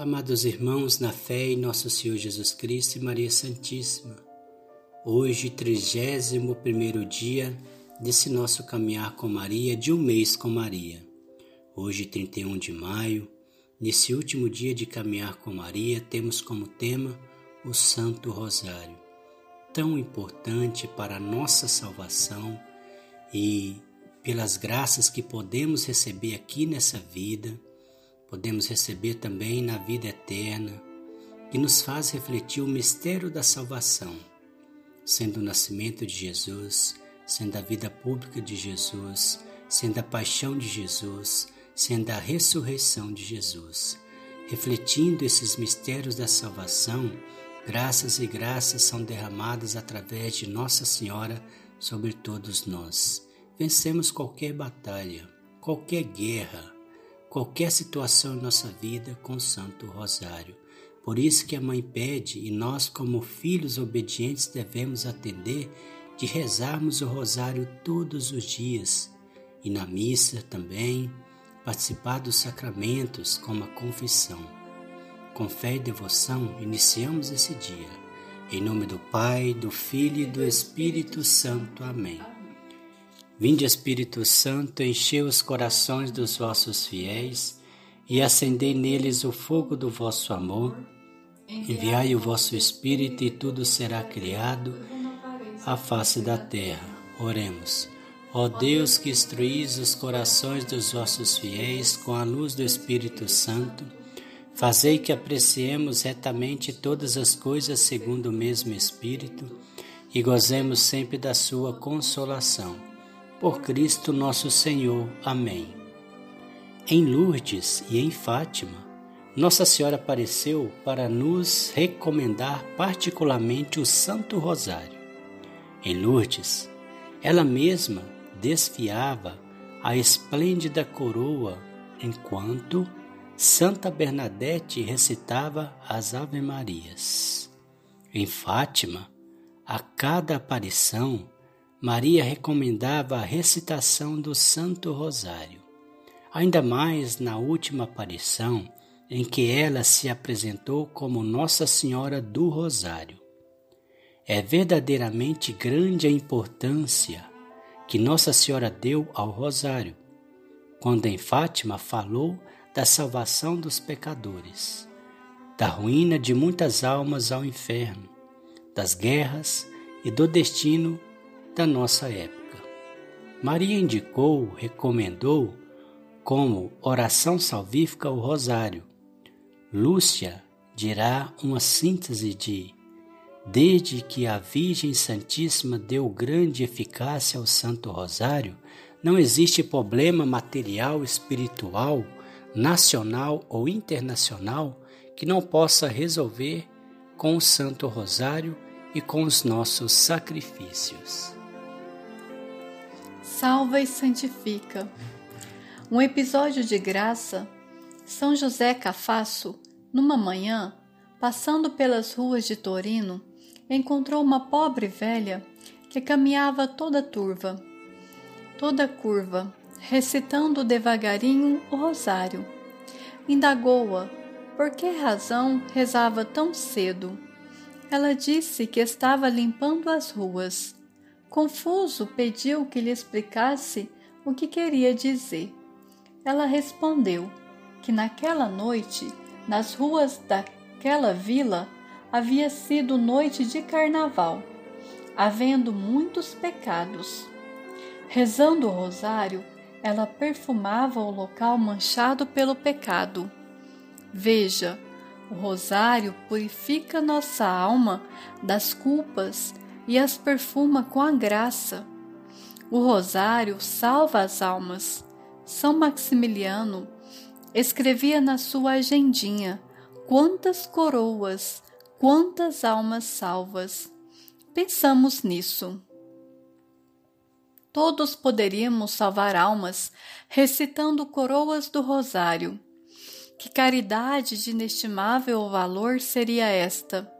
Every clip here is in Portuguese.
Amados irmãos, na fé em nosso Senhor Jesus Cristo e Maria Santíssima, hoje, 31 dia desse nosso caminhar com Maria, de um mês com Maria. Hoje, 31 de maio, nesse último dia de caminhar com Maria, temos como tema o Santo Rosário, tão importante para a nossa salvação e pelas graças que podemos receber aqui nessa vida podemos receber também na vida eterna, que nos faz refletir o mistério da salvação, sendo o nascimento de Jesus, sendo a vida pública de Jesus, sendo a paixão de Jesus, sendo a ressurreição de Jesus. Refletindo esses mistérios da salvação, graças e graças são derramadas através de Nossa Senhora sobre todos nós. Vencemos qualquer batalha, qualquer guerra, qualquer situação em nossa vida com o Santo Rosário. Por isso que a mãe pede e nós, como filhos obedientes, devemos atender de rezarmos o rosário todos os dias e na missa também participar dos sacramentos como a confissão. Com fé e devoção, iniciamos esse dia. Em nome do Pai, do Filho e do Espírito Santo. Amém. Vinde, Espírito Santo, enchei os corações dos vossos fiéis e acendei neles o fogo do vosso amor. Enviai o vosso Espírito e tudo será criado à face da terra. Oremos. Ó Deus que instruís os corações dos vossos fiéis com a luz do Espírito Santo, fazei que apreciemos retamente todas as coisas segundo o mesmo Espírito e gozemos sempre da sua consolação por Cristo nosso Senhor. Amém. Em Lourdes e em Fátima, Nossa Senhora apareceu para nos recomendar particularmente o Santo Rosário. Em Lourdes, ela mesma desfiava a esplêndida coroa enquanto Santa Bernadette recitava as Ave-Marias. Em Fátima, a cada aparição, Maria recomendava a recitação do Santo Rosário, ainda mais na última aparição em que ela se apresentou como Nossa Senhora do Rosário. É verdadeiramente grande a importância que Nossa Senhora deu ao Rosário, quando em Fátima falou da salvação dos pecadores, da ruína de muitas almas ao inferno, das guerras e do destino da nossa época. Maria indicou, recomendou como oração salvífica o rosário. Lúcia dirá uma síntese de Desde que a Virgem Santíssima deu grande eficácia ao Santo Rosário, não existe problema material, espiritual, nacional ou internacional que não possa resolver com o Santo Rosário e com os nossos sacrifícios salva e santifica. Um episódio de graça. São José Cafasso, numa manhã, passando pelas ruas de Torino, encontrou uma pobre velha que caminhava toda turva, toda curva, recitando devagarinho o rosário. Indagou-a por que razão rezava tão cedo. Ela disse que estava limpando as ruas Confuso, pediu que lhe explicasse o que queria dizer. Ela respondeu que naquela noite, nas ruas daquela vila, havia sido noite de carnaval, havendo muitos pecados. Rezando o rosário, ela perfumava o local manchado pelo pecado. Veja, o rosário purifica nossa alma das culpas e as perfuma com a graça. O rosário salva as almas. São Maximiliano escrevia na sua agendinha quantas coroas, quantas almas salvas. Pensamos nisso. Todos poderíamos salvar almas recitando coroas do rosário. Que caridade de inestimável valor seria esta!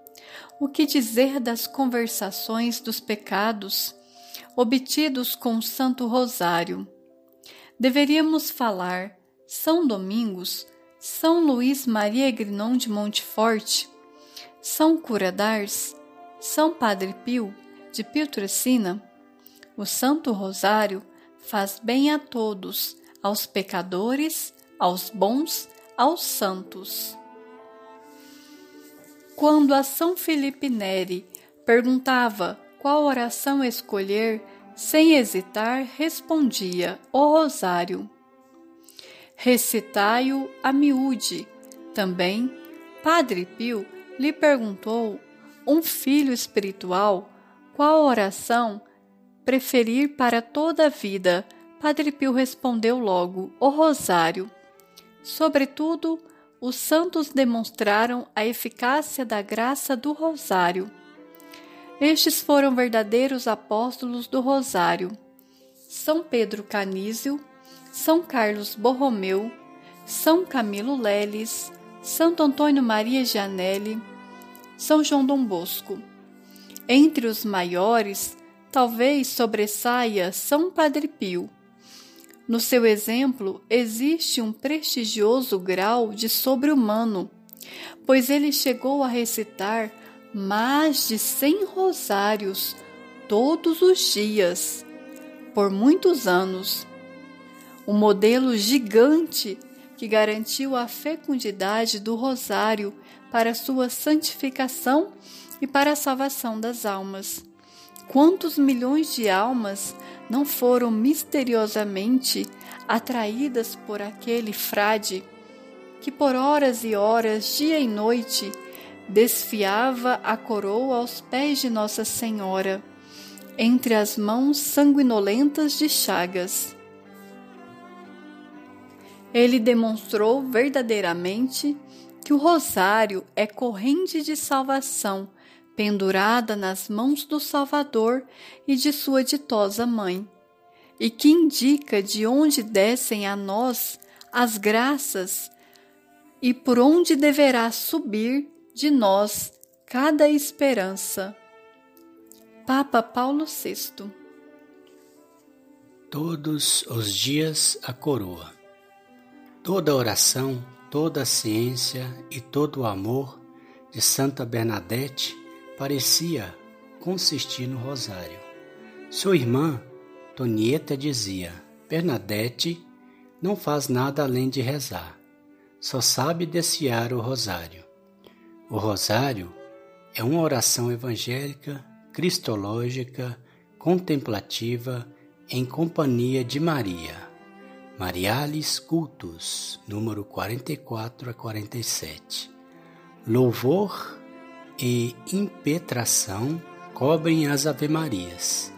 O que dizer das conversações dos pecados obtidos com o Santo Rosário? Deveríamos falar, São Domingos, São Luís Maria Grignon de Montefort, São Cura d'Ars, São Padre Pio de Pietrelcina, o Santo Rosário faz bem a todos, aos pecadores, aos bons, aos santos. Quando a São Felipe Neri perguntava qual oração escolher, sem hesitar, respondia: O Rosário. Recitai-o a miúde. Também, Padre Pio lhe perguntou, um filho espiritual, qual oração preferir para toda a vida. Padre Pio respondeu logo: O Rosário. Sobretudo, os santos demonstraram a eficácia da graça do Rosário. Estes foram verdadeiros apóstolos do Rosário. São Pedro Canísio, São Carlos Borromeu, São Camilo Leles, Santo Antônio Maria Gianelli, São João Dom Bosco. Entre os maiores, talvez sobressaia São Padre Pio no seu exemplo existe um prestigioso grau de sobre-humano, pois ele chegou a recitar mais de cem rosários todos os dias, por muitos anos. Um modelo gigante que garantiu a fecundidade do rosário para sua santificação e para a salvação das almas. Quantos milhões de almas não foram misteriosamente atraídas por aquele frade que por horas e horas, dia e noite, desfiava a coroa aos pés de Nossa Senhora, entre as mãos sanguinolentas de Chagas. Ele demonstrou verdadeiramente que o rosário é corrente de salvação pendurada nas mãos do Salvador e de sua ditosa mãe, e que indica de onde descem a nós as graças e por onde deverá subir de nós cada esperança. Papa Paulo VI Todos os dias a coroa. Toda oração, toda a ciência e todo o amor de Santa Bernadette parecia consistir no rosário. Sua irmã, Tonieta, dizia: Bernadette não faz nada além de rezar, só sabe desfiar o rosário. O rosário é uma oração evangélica, cristológica, contemplativa, em companhia de Maria. Marialis Cultus, número 44 a 47. Louvor e impetração cobrem as Ave-Marias,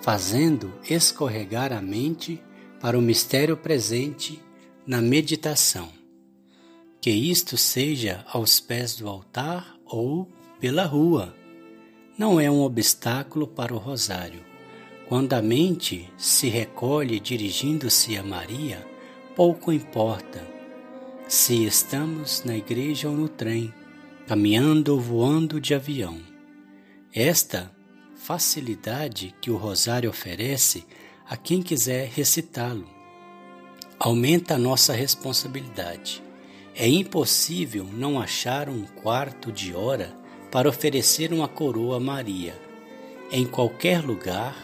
fazendo escorregar a mente para o mistério presente na meditação. Que isto seja aos pés do altar ou pela rua. Não é um obstáculo para o rosário. Quando a mente se recolhe dirigindo-se a Maria, pouco importa se estamos na igreja ou no trem, caminhando ou voando de avião. Esta facilidade que o rosário oferece a quem quiser recitá-lo aumenta a nossa responsabilidade. É impossível não achar um quarto de hora para oferecer uma coroa a Maria, em qualquer lugar,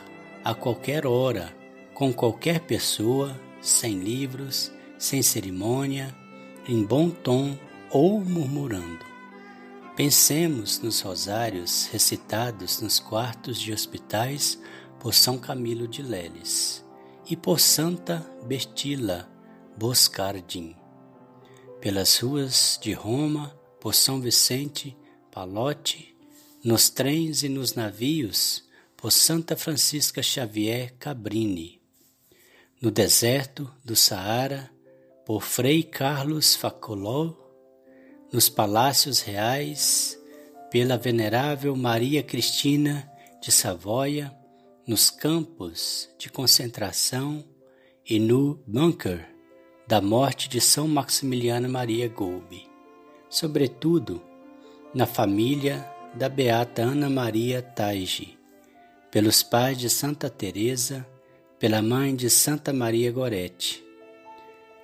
a qualquer hora, com qualquer pessoa, sem livros, sem cerimônia, em bom tom ou murmurando. Pensemos nos rosários recitados nos quartos de hospitais por São Camilo de Leles e por Santa Bertila Boscardin, pelas ruas de Roma, por São Vicente Palotti, nos trens e nos navios, por Santa Francisca Xavier Cabrini, no deserto do Saara, por Frei Carlos Facoló nos palácios reais, pela venerável Maria Cristina de Savoia, nos campos de concentração e no bunker da morte de São Maximiliano Maria Golbe, sobretudo na família da beata Ana Maria Taige, pelos pais de Santa Teresa, pela mãe de Santa Maria Gorete.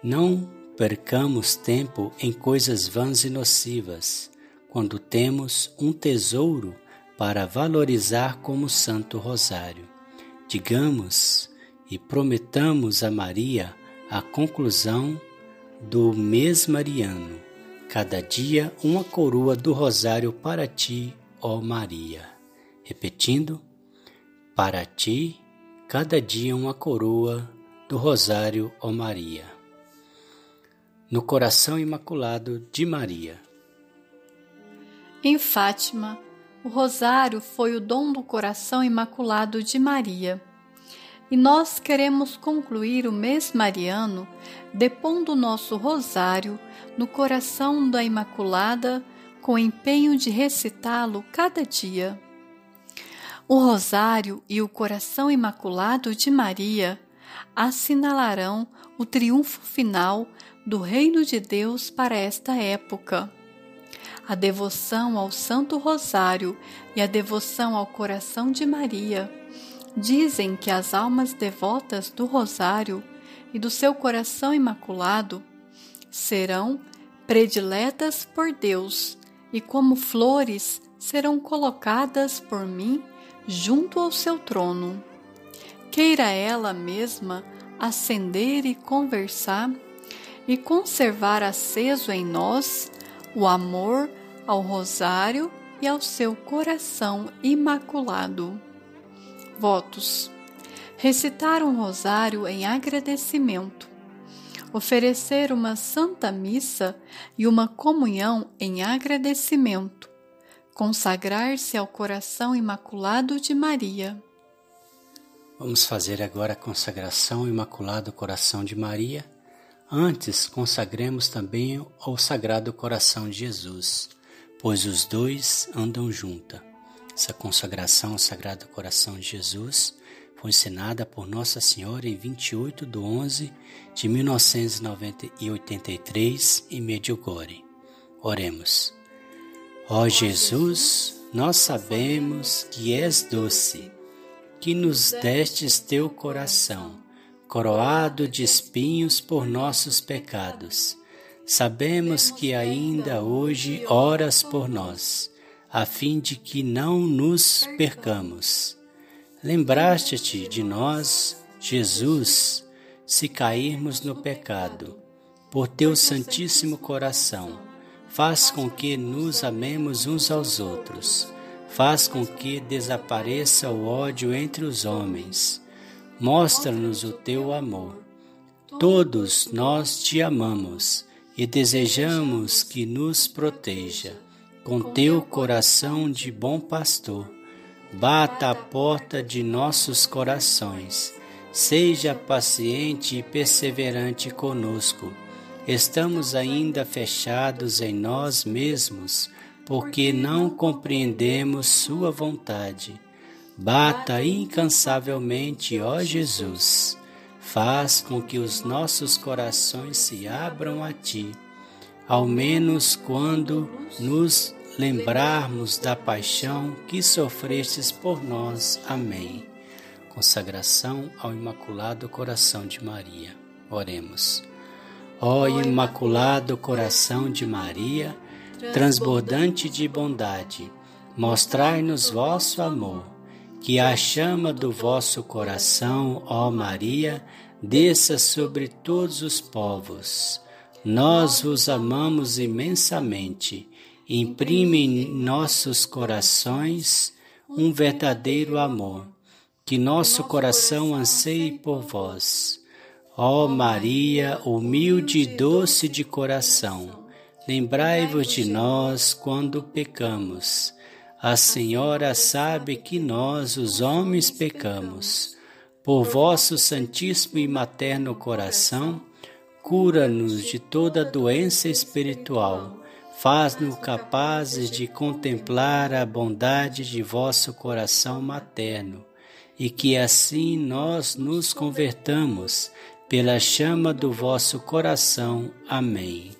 Não percamos tempo em coisas vãs e nocivas, quando temos um tesouro para valorizar como Santo Rosário. Digamos e prometamos a Maria a conclusão do mês mariano, cada dia uma coroa do Rosário para ti, ó Maria. Repetindo, para ti, cada dia uma coroa do Rosário, ó Maria. No coração imaculado de Maria. Em Fátima, o rosário foi o dom do coração imaculado de Maria. E nós queremos concluir o mês mariano depondo nosso rosário no coração da Imaculada com empenho de recitá-lo cada dia. O rosário e o coração imaculado de Maria assinalarão o triunfo final do reino de Deus para esta época a devoção ao Santo Rosário e a devoção ao coração de Maria. Dizem que as almas devotas do Rosário e do seu coração imaculado serão prediletas por Deus e, como flores, serão colocadas por mim junto ao seu trono. Queira ela mesma acender e conversar e conservar aceso em nós o amor ao Rosário e ao seu coração imaculado. Votos: recitar um rosário em agradecimento, oferecer uma santa missa e uma comunhão em agradecimento, consagrar-se ao coração imaculado de Maria. Vamos fazer agora a consagração imaculado coração de Maria. Antes, consagremos também ao Sagrado Coração de Jesus pois os dois andam juntos. Essa consagração ao Sagrado Coração de Jesus foi ensinada por Nossa Senhora em 28 de 11 de 1983 em Medjugorje. Oremos. Ó Jesus, nós sabemos que és doce, que nos destes teu coração, coroado de espinhos por nossos pecados Sabemos que ainda hoje oras por nós, a fim de que não nos percamos. Lembraste-te de nós, Jesus, se cairmos no pecado, por teu Santíssimo Coração. Faz com que nos amemos uns aos outros. Faz com que desapareça o ódio entre os homens. Mostra-nos o teu amor. Todos nós te amamos e desejamos que nos proteja. Com teu coração de bom pastor, bata a porta de nossos corações. Seja paciente e perseverante conosco. Estamos ainda fechados em nós mesmos, porque não compreendemos Sua vontade. Bata incansavelmente, ó Jesus Faz com que os nossos corações se abram a Ti, ao menos quando nos lembrarmos da paixão que sofrestes por nós. Amém. Consagração ao Imaculado Coração de Maria. Oremos. Ó Imaculado Coração de Maria, transbordante de bondade, mostrai-nos vosso amor que a chama do vosso coração, ó Maria, desça sobre todos os povos. Nós vos amamos imensamente. Imprime em nossos corações um verdadeiro amor. Que nosso coração anseie por vós. Ó Maria, humilde e doce de coração, lembrai-vos de nós quando pecamos a Senhora sabe que nós, os homens, pecamos. Por vosso Santíssimo e Materno Coração, cura-nos de toda doença espiritual. Faz-nos capazes de contemplar a bondade de vosso coração materno, e que assim nós nos convertamos pela chama do vosso coração. Amém.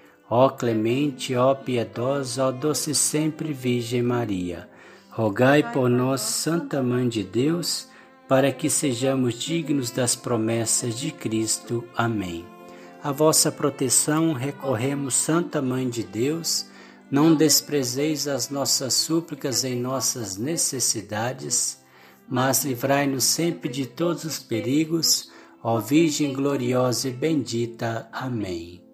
ó clemente, ó piedosa, ó doce sempre Virgem Maria. Rogai por nós, Santa Mãe de Deus, para que sejamos dignos das promessas de Cristo. Amém. A vossa proteção recorremos, Santa Mãe de Deus, não desprezeis as nossas súplicas em nossas necessidades, mas livrai-nos sempre de todos os perigos, ó Virgem gloriosa e bendita. Amém.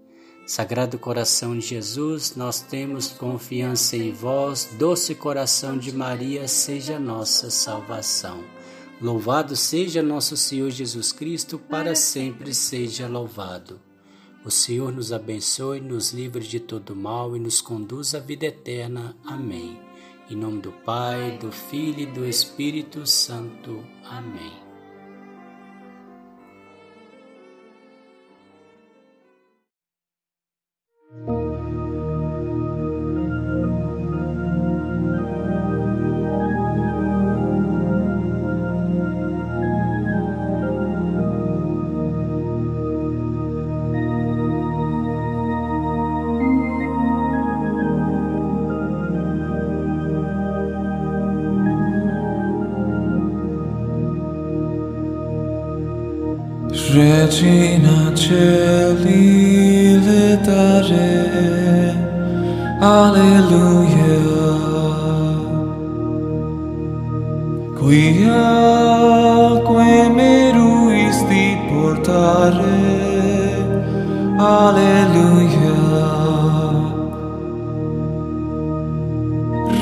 Sagrado coração de Jesus, nós temos confiança em vós, doce coração de Maria, seja nossa salvação. Louvado seja nosso Senhor Jesus Cristo, para sempre seja louvado. O Senhor nos abençoe, nos livre de todo mal e nos conduz à vida eterna. Amém. Em nome do Pai, do Filho e do Espírito Santo. Amém. regina cieli le dare, alleluia. Qui mi ruisti portare, alleluia.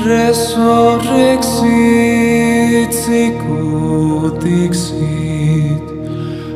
Resurrexit sicut dixit,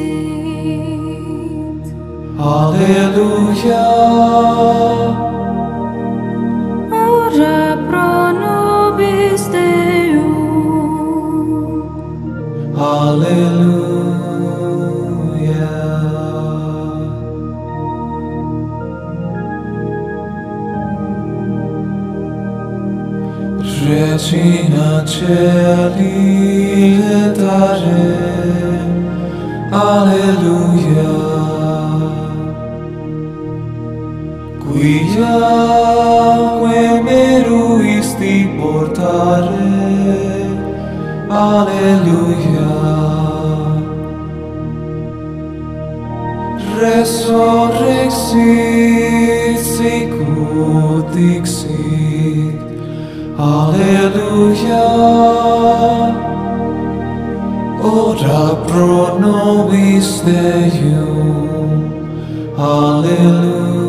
Dixit Alleluia. Ora pro nobis Deum Alleluia. Regina Celi letare Alleluia. Quiaque meruisti portare. Alleluia. Resurrexit sicut dixit Alleluia. Ora pro nobis Deum. Alleluia.